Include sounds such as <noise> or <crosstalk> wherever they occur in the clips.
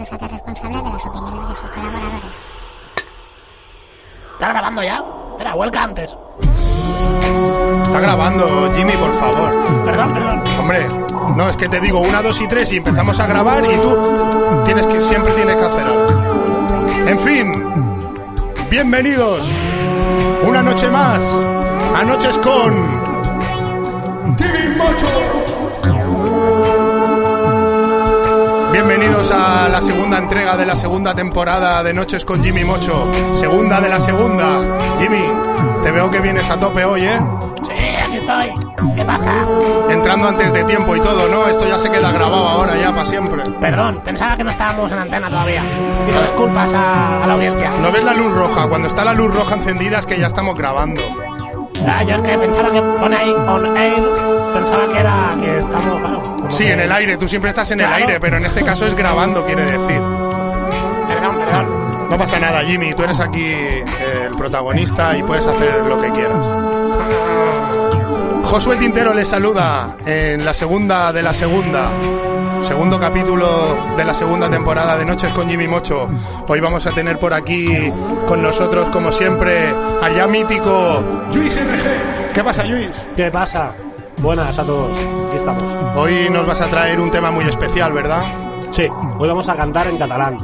no se hace responsable de las opiniones de sus colaboradores. ¿Estás grabando ya? Era huelga antes. Está grabando, Jimmy, por favor. Perdón, perdón. Hombre, no, es que te digo una, dos y tres y empezamos a grabar y tú tienes que, siempre tienes que hacer algo. En fin, bienvenidos una noche más a Noches con Jimmy Mocho. Bienvenidos a la segunda entrega de la segunda temporada de Noches con Jimmy Mocho. Segunda de la segunda. Jimmy, te veo que vienes a tope hoy, ¿eh? Sí, aquí estoy. ¿Qué pasa? Entrando antes de tiempo y todo, ¿no? Esto ya se queda grabado ahora, ya para siempre. Perdón, pensaba que no estábamos en antena todavía. Pido disculpas a, a la audiencia. ¿No ves la luz roja? Cuando está la luz roja encendida es que ya estamos grabando. Ah, yo es que pensaba que pone ahí on air, pensaba que era que estamos, bueno, Sí, que- en el aire, tú siempre estás en el aire, pero en este caso es grabando, quiere decir. Perdón, perdón. No pasa nada, Jimmy, tú eres aquí eh, el protagonista y puedes hacer lo que quieras. Josué Tintero les saluda en la segunda de la segunda. Segundo capítulo de la segunda temporada de Noches con Jimmy Mocho. Hoy vamos a tener por aquí con nosotros, como siempre, allá mítico Luis RG. ¿Qué pasa, Luis? ¿Qué pasa? Buenas a todos, aquí estamos. Hoy nos vas a traer un tema muy especial, ¿verdad? Sí, hoy vamos a cantar en catalán.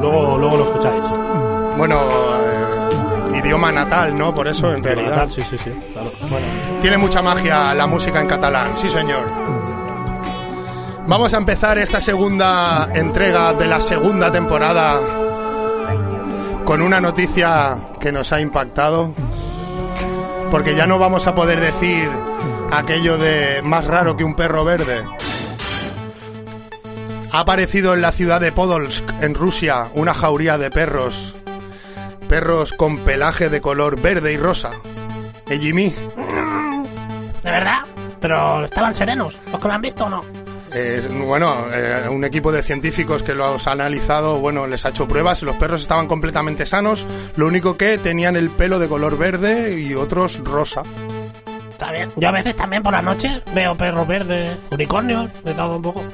Luego, luego lo escucháis. Bueno, eh, idioma natal, ¿no? Por eso, en realidad. Catalán, Sí, sí, sí, claro. Bueno, Tiene mucha magia la música en catalán, sí señor. Vamos a empezar esta segunda entrega de la segunda temporada con una noticia que nos ha impactado. Porque ya no vamos a poder decir aquello de más raro que un perro verde. Ha aparecido en la ciudad de Podolsk, en Rusia, una jauría de perros. Perros con pelaje de color verde y rosa. ¿Eh, Jimmy? ¿De verdad? Pero estaban serenos. ¿Los que me han visto o no? Eh, bueno, eh, un equipo de científicos que los ha analizado, bueno, les ha hecho pruebas, los perros estaban completamente sanos, lo único que tenían el pelo de color verde y otros rosa. Bien. Yo a veces también por las noches veo perros verdes, unicornios, de todo un poco.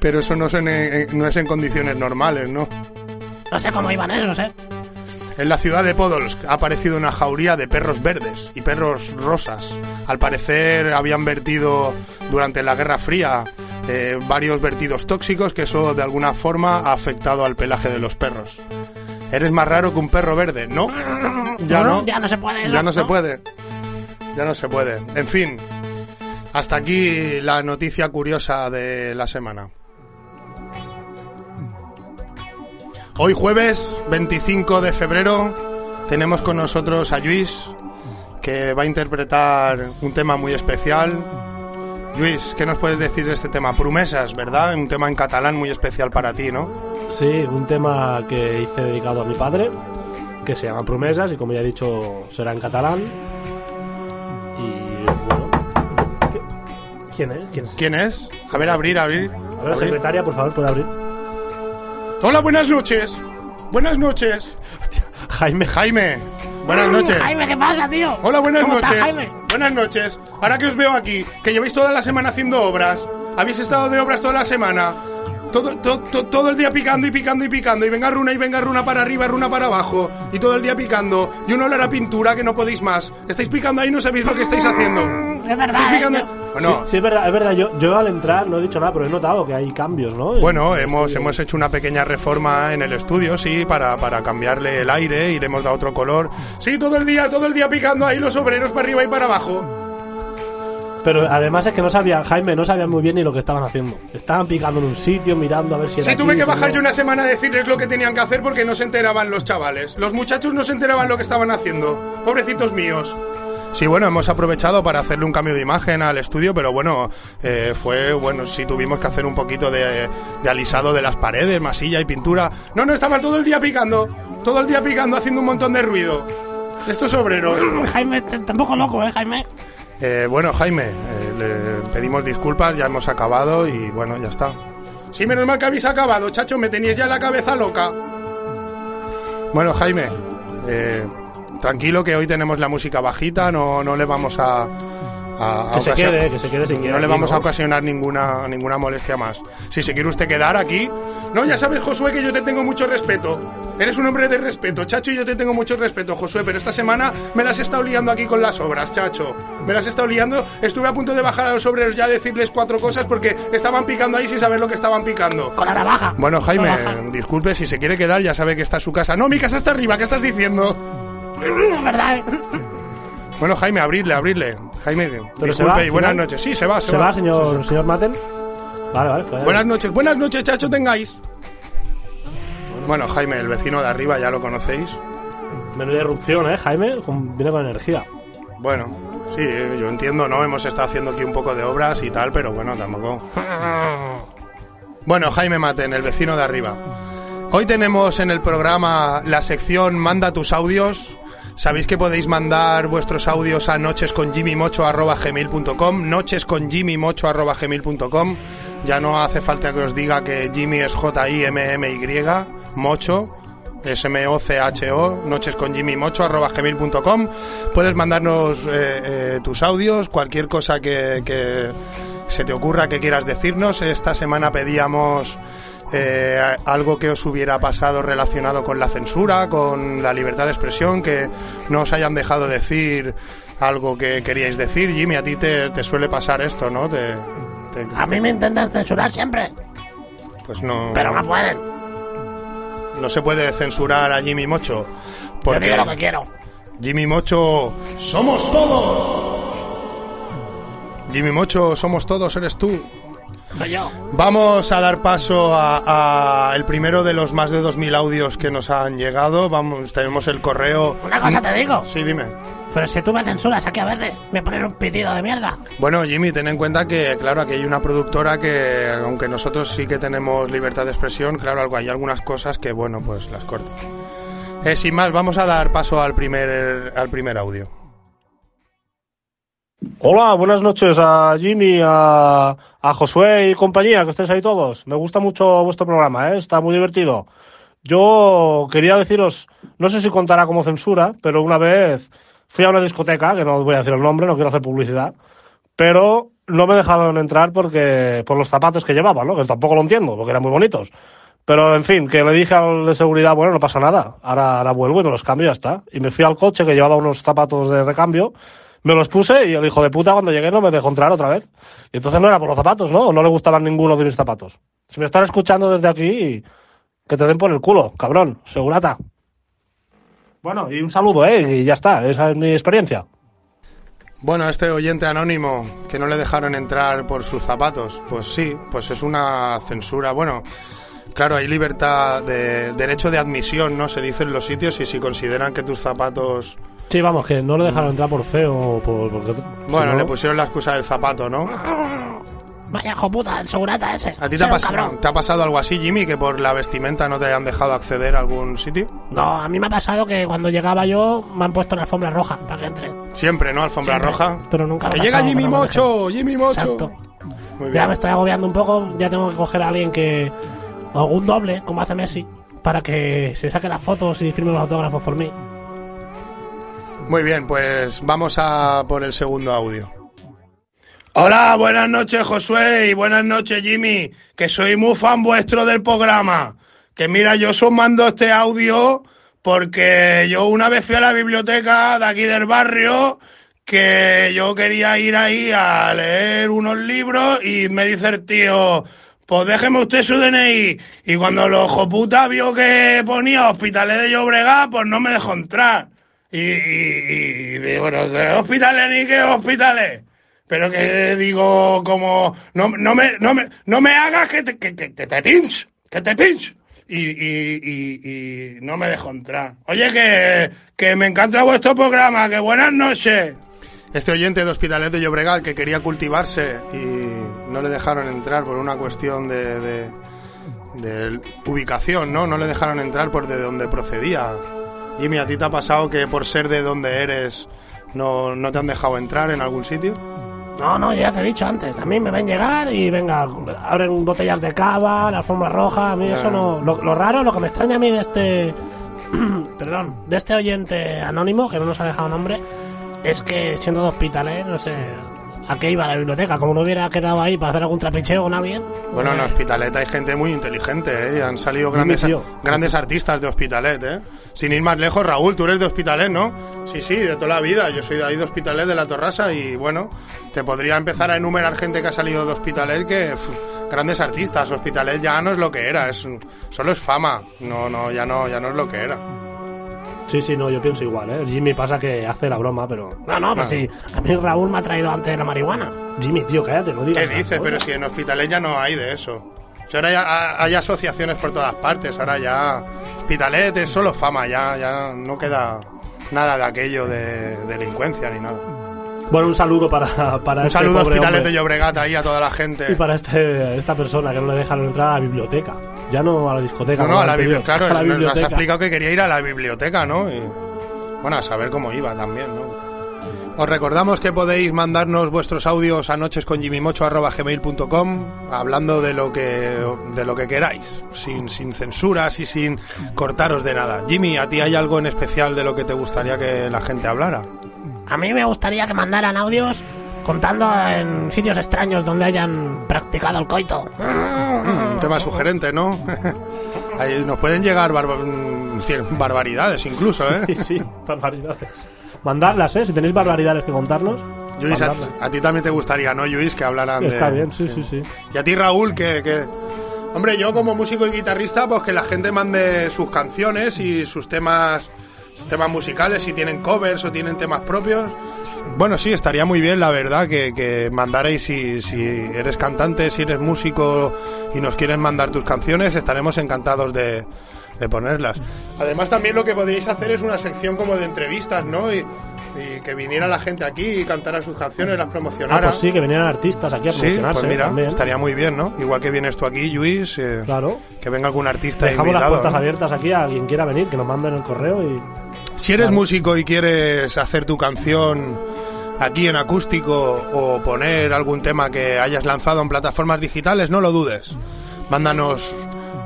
Pero eso no es en, no es en condiciones normales, ¿no? No sé cómo iban esos, ¿eh? En la ciudad de Podolsk ha aparecido una jauría de perros verdes y perros rosas. Al parecer habían vertido durante la Guerra Fría eh, varios vertidos tóxicos que eso de alguna forma ha afectado al pelaje de los perros. Eres más raro que un perro verde, ¿no? Ya no. Ya no se puede. Ya no se puede. Ya no se puede. En fin, hasta aquí la noticia curiosa de la semana. Hoy jueves 25 de febrero tenemos con nosotros a Luis que va a interpretar un tema muy especial. Luis, ¿qué nos puedes decir de este tema? Promesas, ¿verdad? Un tema en catalán muy especial para ti, ¿no? sí, un tema que hice dedicado a mi padre, que se llama Promesas, y como ya he dicho, será en catalán. Y bueno. ¿qué- ¿Quién es? ¿Quién? ¿Quién es? A ver, abrir, abrir. A ver, la abrir. secretaria, por favor, puede abrir. Hola, buenas noches. Buenas noches. Jaime. Jaime, buenas noches. Jaime, ¿qué pasa, tío? Hola, buenas ¿Cómo estás, noches. Jaime? Buenas noches. Ahora que os veo aquí, que lleváis toda la semana haciendo obras, habéis estado de obras toda la semana, todo, to- to- todo el día picando y picando y picando, y venga runa y venga runa para arriba, runa para abajo, y todo el día picando, y un olor a pintura que no podéis más. Estáis picando ahí y no sabéis lo que estáis haciendo. Es verdad, ¿eh? picando... Yo- Bueno, Sí, sí, es verdad, es verdad. Yo, yo al entrar no he dicho nada, pero he notado que hay cambios, ¿no? Bueno, En- hemos, hemos hecho una pequeña reforma en el estudio, sí, para, para cambiarle el aire y le hemos dado otro color. Sí, todo el día, todo el día picando ahí los obreros para arriba y para abajo. Pero además es que no sabían, Jaime, no sabían muy bien ni lo que estaban haciendo. Estaban picando en un sitio, mirando a ver si era Sí, tuve aquí, que bajar yo una semana a decirles lo que tenían que hacer porque no se enteraban los chavales. Los muchachos no se enteraban lo que estaban haciendo. Pobrecitos míos. Sí, bueno, hemos aprovechado para hacerle un cambio de imagen al estudio, pero bueno, eh, fue, bueno, sí tuvimos que hacer un poquito de, de alisado de las paredes, masilla y pintura. No, no, estaban todo el día picando, todo el día picando, haciendo un montón de ruido. Estos obreros. <laughs> Jaime, tampoco loco, ¿eh, Jaime? Eh, bueno, Jaime, eh, le pedimos disculpas, ya hemos acabado y bueno, ya está. Sí, menos mal que habéis acabado, chacho, me teníais ya la cabeza loca. Bueno, Jaime, eh, tranquilo que hoy tenemos la música bajita, no, no le vamos a, a- a Que se quede, que se quede si quiere No le vamos a ocasionar ninguna, ninguna molestia más. Si se quiere usted quedar aquí. No, ya sabes, Josué, que yo te tengo mucho respeto. Eres un hombre de respeto, Chacho, y yo te tengo mucho respeto, Josué, pero esta semana me las he estado liando aquí con las obras, Chacho. Me las he estado liando. Estuve a punto de bajar a los obreros ya a decirles cuatro cosas porque estaban picando ahí sin saber lo que estaban picando. Con la navaja. Bueno, Jaime, Navaja. disculpe, si se quiere quedar, ya sabe que está su casa. No, mi casa está arriba, ¿qué estás diciendo? <laughs> Es verdad. ¿eh? Bueno, Jaime, abridle, abridle. Jaime, se disculpe va, y buenas final? noches. Sí, se va, se, ¿Se va, señor, señor Maten? Vale, vale. pues- Buenas noches, buenas noches, chacho, tengáis. Bueno, Jaime, el vecino de arriba, ya lo conocéis. Menuda erupción, ¿eh, Jaime? Viene con energía. Bueno, sí, yo entiendo, ¿no? Hemos estado haciendo aquí un poco de obras y tal, pero bueno, tampoco. Bueno, Jaime Maten, el vecino de arriba. Hoy tenemos en el programa la sección Manda tus audios. Sabéis que podéis mandar vuestros audios a nochesconjimmymocho.gmail.com nochesconjimmymocho.gmail.com Ya no hace falta que os diga que Jimmy es J-I-M-M-Y, Mocho, S-M-O-C-H-O, nochesconjimmymocho.gmail.com Puedes mandarnos eh, eh, tus audios, cualquier cosa que, que se te ocurra que quieras decirnos. Esta semana pedíamos eh, algo que os hubiera pasado relacionado con la censura, con la libertad de expresión, que no os hayan dejado decir algo que queríais decir. Jimmy, a ti te, te suele pasar esto, ¿no? Te, te- A mí me intentan censurar siempre, pues no, pero no pueden. no se puede censurar a Jimmy Mocho. Yo Porque digo lo que quiero. Jimmy Mocho somos todos. Jimmy Mocho somos todos, eres tú. Vamos a dar paso a, a el primero de los más de 2.000 audios que nos han llegado. Vamos, tenemos el correo. Una cosa te digo. Sí, dime. Pero si tú me censuras aquí a veces, me pones un pitido de mierda. Bueno, Jimmy, ten en cuenta que, claro, aquí hay una productora que, aunque nosotros sí que tenemos libertad de expresión, claro, hay algunas cosas que, bueno, pues las corto. Eh, sin más, vamos a dar paso al primer, al primer audio. Hola, buenas noches a Jimmy, a, a Josué y compañía, que estéis ahí todos. Me gusta mucho vuestro programa, ¿eh? está muy divertido. Yo quería deciros, no sé si contará como censura, pero una vez fui a una discoteca, que no voy a decir el nombre, no quiero hacer publicidad, pero no me dejaron entrar porque por los zapatos que llevaba, ¿no? Que tampoco lo entiendo, porque eran muy bonitos. Pero en fin, que le dije al de seguridad, bueno, no pasa nada, ahora, ahora vuelvo y me los cambio y ya está. Y me fui al coche que llevaba unos zapatos de recambio, me los puse y el hijo de puta cuando llegué no me dejó entrar otra vez. Y entonces no era por los zapatos, ¿no? No le gustaban ninguno de mis zapatos. Si me están escuchando desde aquí, que te den por el culo, cabrón, segurata. Bueno, y un saludo, ¿eh? Y ya está, esa es mi experiencia. Bueno, este oyente anónimo que no le dejaron entrar por sus zapatos, pues sí, pues es una censura. Bueno, claro, hay libertad de derecho de admisión, ¿no? Se dice en los sitios y si consideran que tus zapatos... Sí, vamos, que no le dejaron entrar por feo o por... Porque, Bueno, le pusieron la excusa del zapato, ¿no? Vaya hijo puta, el segurata ese. ¿A ti te ha, un pas- cabrón. te ha pasado algo así, Jimmy, que por la vestimenta no te hayan dejado acceder a algún sitio? No, a mí me ha pasado que cuando llegaba yo me han puesto una alfombra roja para que entre. Siempre, ¿no? Alfombra Siempre, roja. pero nunca me ¡Que llega pasado Jimmy Mocho! ¡Jimmy Mocho! Exacto. Muy Ya me estoy agobiando un poco, ya tengo que coger a alguien que... algún doble, como hace Messi, para que se saque las fotos y firme los autógrafos por mí. Muy bien, pues vamos a por el segundo audio. Hola, buenas noches Josué y buenas noches Jimmy, que soy muy fan vuestro del programa. Que mira, yo os mando este audio porque yo una vez fui a la biblioteca de aquí del barrio que yo quería ir ahí a leer unos libros y me dice el tío, pues déjeme usted su DNI. Y cuando el ojo puta vio que ponía hospitales de Llobregat, pues no me dejó entrar. Y, y, y- bueno, ¿qué hospitales ni qué hospitales? Pero que digo, como, no, no, me, no, me, no me hagas que te, que, que- te pinch, que te pinch. Y, y, no me dejó entrar. Oye, que, que me encanta vuestro programa, que buenas noches. Este oyente de Hospitalet de Llobregat que quería cultivarse y no le dejaron entrar por una cuestión de, de, de ubicación, ¿no? No le dejaron entrar por de donde procedía. Jimmy, ¿a ti te ha pasado que por ser de donde eres no, no te han dejado entrar en algún sitio? No, no, ya te he dicho antes. A mí me ven llegar y venga, abren botellas de cava, la alfombra roja. A mí eso no. Lo, lo raro, lo que me extraña a mí de este. <clears throat> perdón, de este oyente anónimo, que no nos ha dejado nombre, es que siendo de hospitalet, no sé. ¿A qué iba a la biblioteca? Como no hubiera quedado ahí para hacer algún trapicheo con alguien. Bueno, en Hospitalet hay gente muy inteligente, ¿eh? Y Han salido grandes, grandes artistas de Hospitalet, ¿eh? Sin ir más lejos, Raúl, tú eres de Hospitalet, ¿no? Sí, sí, de toda la vida. Yo soy de ahí de Hospitalet, de la Torrasa, y bueno, te podría empezar a enumerar gente que ha salido de Hospitalet que... uf, grandes artistas. Hospitalet ya no es lo que era, es solo es fama. No, no, ya no, ya no es lo que era. Sí, sí, no, yo pienso igual, ¿eh? Jimmy pasa que hace la broma, pero... No, no, pues sí. A mí Raúl me ha traído antes la marihuana. Jimmy, tío, cállate, no digas ¿Qué dices? Pero si en Hospitalet ya no hay de eso. Ahora ya ha- hay asociaciones por todas partes. Ahora ya Hospitalet es solo fama. Ya, ya no queda nada de aquello de delincuencia ni nada. Bueno, un saludo para, para Un este saludo a pobre Hospitalet hombre de Llobregat ahí a toda la gente. y para este, esta persona que no le dejan entrar a la biblioteca. Ya no a la discoteca. No, no, a la anterior, biblioteca. Claro, a la nos has biblioteca. explicado que quería ir a la biblioteca, ¿no? Y, bueno, a saber cómo iba también, ¿no? Os recordamos que podéis mandarnos vuestros audios a nochesconjimimocho.gmail.com hablando de lo que de lo que queráis, sin, sin censuras y sin cortaros de nada. Jimmy, ¿a ti hay algo en especial de lo que te gustaría que la gente hablara? A mí me gustaría que mandaran audios contando en sitios extraños donde hayan practicado el coito. Un tema sugerente, ¿no? <laughs> Ahí nos pueden llegar mm, barbaridades incluso, ¿eh? Sí, sí, barbaridades. Mandarlas, ¿eh? Si tenéis barbaridades que contarnos. Luis, a, a ti también te gustaría, ¿no, Luis, que hablaran de... Está bien, sí, sí, sí. Y a ti, Raúl, que, que- Hombre, yo como músico y guitarrista, pues que la gente mande sus canciones y sus temas, sus temas musicales, si tienen covers o tienen temas propios. Bueno, sí, estaría muy bien, la verdad, que, que mandarais si, si eres cantante, si eres músico y nos quieren mandar tus canciones, estaremos encantados de, de ponerlas. Además, también lo que podríais hacer es una sección como de entrevistas, ¿no? Y, y que viniera la gente aquí y cantara sus canciones, las Ah, promocionara. pues sí, que vinieran artistas aquí a Sí, promocionarse. pues mira, también. estaría muy bien, ¿no? Igual que vienes tú aquí, Luis, eh, Claro. que venga algún artista Dejamos las invitado. puertas ¿no? abiertas aquí a quien quiera venir, que nos manden el correo y... Si eres Claro. músico y quieres hacer tu canción aquí en acústico o poner algún tema que hayas lanzado en plataformas digitales, no lo dudes. Mándanos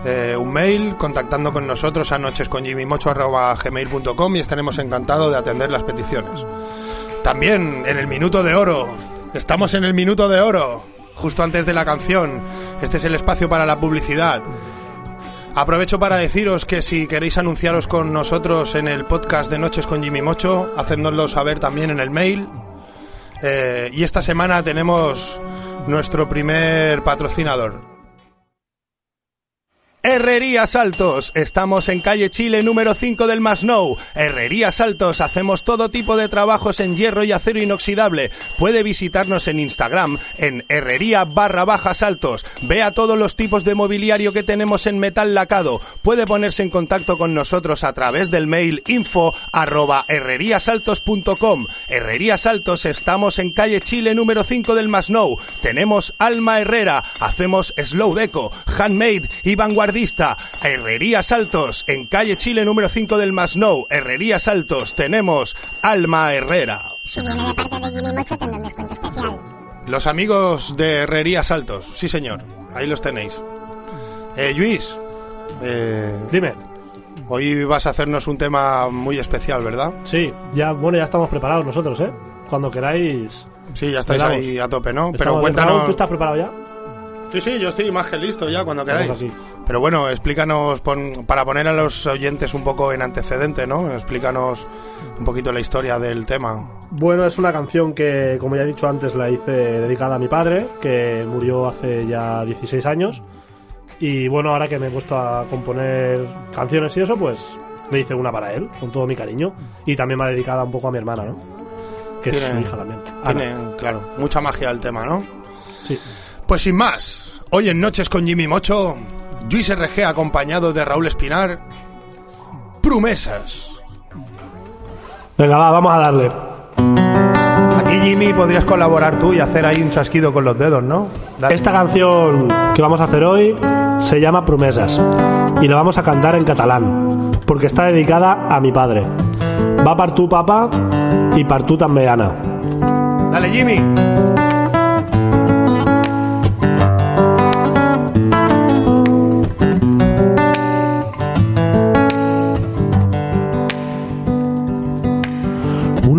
eh, un mail contactando con nosotros a nochesconjimimocho.gmail.com y estaremos encantados de atender las peticiones. También en el minuto de oro. Estamos en el minuto de oro, justo antes de la canción. Este es el espacio para la publicidad. Aprovecho para deciros que si queréis anunciaros con nosotros en el podcast de Noches con Jimmy Mocho, hacednoslo saber también en el mail. Eh, y esta semana tenemos nuestro primer patrocinador. Herrería Saltos. Estamos en calle Chile número 5 del Masnou. Herrería Saltos. Hacemos todo tipo de trabajos en hierro y acero inoxidable. Puede visitarnos en Instagram en herrería barra baja saltos. Vea todos los tipos de mobiliario que tenemos en metal lacado. Puede ponerse en contacto con nosotros a través del mail info arroba herreriasaltos.com. Herrería Saltos. Estamos en calle Chile número 5 del Masnou. Tenemos Alma Herrera. Hacemos slow deco, handmade y vanguardista. Herrería Saltos, en calle Chile número 5 del Masnou. Herrería Saltos, tenemos Alma Herrera. Si viene de parte de Jimmy Mocho tendrá un descuento especial. Los amigos de Herrería Saltos, sí señor, ahí los tenéis. Eh, Luis, eh, Dime. hoy vas a hacernos un tema muy especial, ¿verdad? Sí, ya, bueno, ya estamos preparados nosotros, ¿eh? Cuando queráis... Sí, ya estáis ahí a tope, ¿no? Pero Estamos- cuéntanos... ¿Tú estás preparado ya? Sí, sí, yo estoy más que listo ya, cuando queráis. Pero bueno, explícanos, pon- para poner a los oyentes un poco en antecedente, ¿no? Explícanos un poquito la historia del tema. Bueno, es una canción que, como ya he dicho antes, la hice dedicada a mi padre, que murió hace ya 16 años. Y bueno, ahora que me he puesto a componer canciones y eso, pues le hice una para él, con todo mi cariño. Y también me ha dedicada un poco a mi hermana, ¿no? Que es su hija también. Tiene, claro, mucha magia el tema, ¿no? Sí. Pues sin más, hoy en Noches con Jimmy Mocho, Luis RG acompañado de Raúl Espinar, promesas. Venga, va, vamos a darle. Aquí Jimmy podrías colaborar tú y hacer ahí un chasquido con los dedos, ¿no? Dale. Esta canción que vamos a hacer hoy se llama Promesas y la vamos a cantar en catalán porque está dedicada a mi padre. Va per tu, papa, i per tu també, Anna. Dale Jimmy.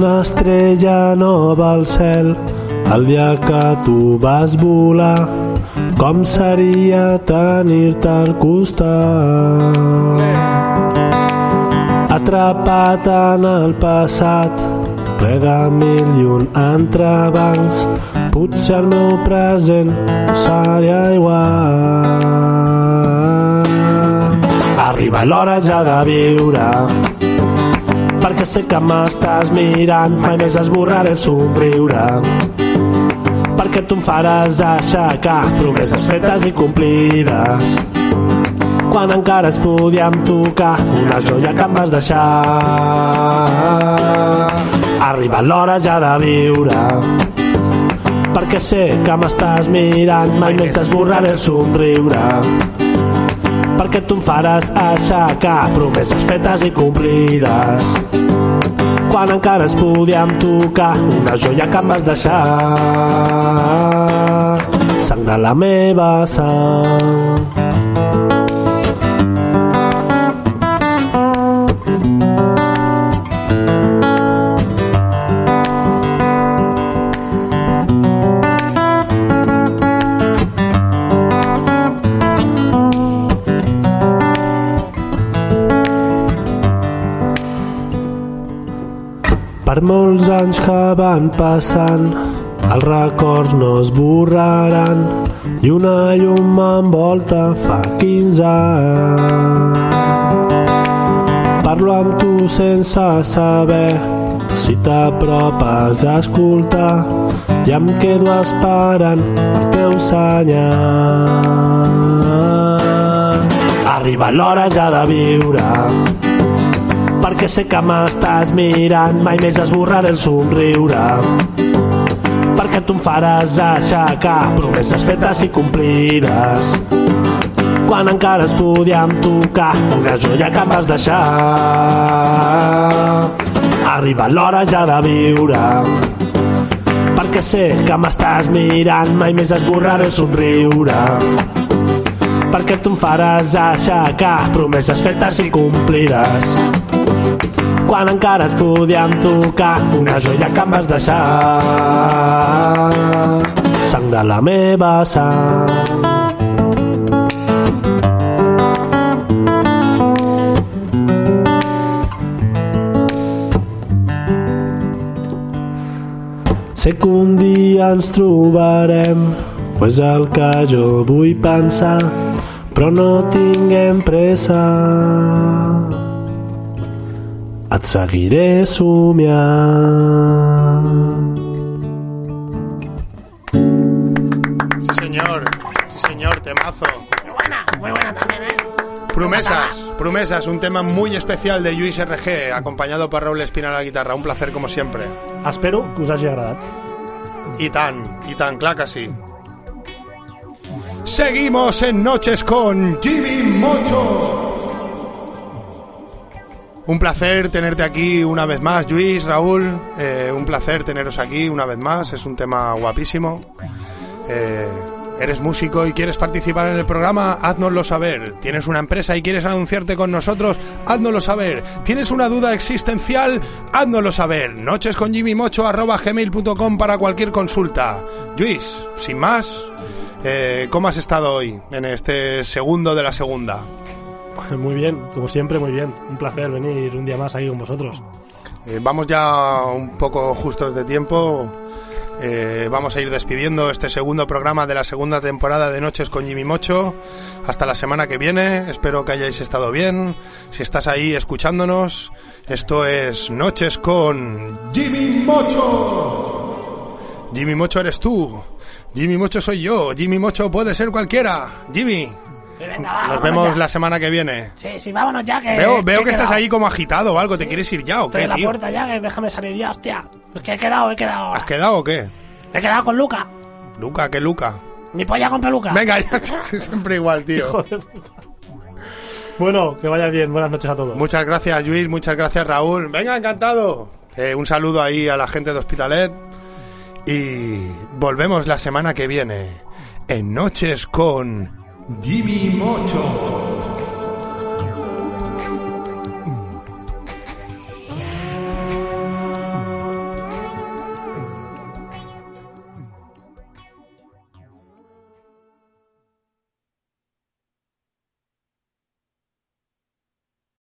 Una estrella nova al cel el dia que tu vas volar, com seria tenir-te al costat. Atrapat en el passat, ple de mil i un entrebancs, potser el meu present seria igual. Arriba l'hora ja de viure, perquè sé que m'estàs mirant, mai més esborraré el somriure. Perquè tu em faràs aixecar promeses fetes i complides. Quan encara es podíem tocar una joia que em vas deixar. Arriba l'hora ja de viure, perquè sé que m'estàs mirant, mai més t'esborraré el somriure perquè tu em faràs aixecar promeses fetes i complides. Quan encara es podíem tocar una joia que em vas deixar. Sang de la meva sang Per molts anys que van passant, els records no es borraran i una llum m'envolta fa 15 anys. Parlo amb tu sense saber si t'apropes a escoltar i em quedo esperant el teu senyal. Arriba l'hora ja de viure perquè sé que m'estàs mirant mai més esborraré el somriure. Perquè tu em faràs aixecar promeses fetes i complides. Quan encara es podíem tocar una joia que em vas deixar. Arriba l'hora ja de viure. Perquè sé que m'estàs mirant mai més esborraré el somriure. Perquè tu em faràs aixecar promeses fetes i complides quan encara es podíem tocar una joia que em vas deixar sang de la meva sang Sé que un dia ens trobarem, pues el que jo vull pensar, però no tinguem pressa. Et seguiré somiant. Sí, señor. Sí, señor, temazo. Muy buena, muy buena también, ¿eh? Promesas, promesas, un tema muy especial de Luis RG, acompañado por Raúl Espina a la guitarra. Un placer como siempre. Espero que us hagi agradat. Y tan, y tan, claro que sí. Seguimos en Noches con Jimmy Mocho. Un placer tenerte aquí una vez más, Luis, Raúl. Eh, un placer teneros aquí una vez más. Es un tema guapísimo. Eh, ¿Eres músico y quieres participar en el programa? Háznoslo saber. ¿Tienes una empresa y quieres anunciarte con nosotros? Háznoslo saber. ¿Tienes una duda existencial? Háznoslo saber. Nochesconjimmymocho.gmail.com para cualquier consulta. Luis, sin más, eh, ¿cómo has estado hoy en este segundo de la segunda? <laughs> Muy bien, como siempre, muy bien. Un placer venir un día más aquí con vosotros. Eh, vamos ya un poco justos de tiempo. Eh, vamos a ir despidiendo este segundo programa de la segunda temporada de Noches con Jimmy Mocho. Hasta la semana que viene. Espero que hayáis estado bien. Si estás ahí escuchándonos, esto es Noches con Jimmy Mocho. Jimmy Mocho eres tú. Jimmy Mocho soy yo. Jimmy Mocho puede ser cualquiera. Jimmy, venga, nos vemos ya. la semana que viene. Sí, sí, vámonos ya, que... Veo, veo que estás ahí como agitado o algo. ¿Te quieres ir ya o Estoy qué, en la tío? puerta ya, que déjame salir ya, hostia. Pues que he quedado, he quedado ahora. ¿Has quedado o qué? He quedado con Luca. Luca, ¿qué Luca? Mi polla con peluca. Venga, ya, <laughs> siempre igual, tío. Bueno, que vaya bien. Buenas noches a todos. Muchas gracias, Luis. Muchas gracias, Raúl. Venga, encantado. Eh, un saludo ahí a la gente de Hospitalet. Y volvemos la semana que viene en Noches con Jimmy Mocho.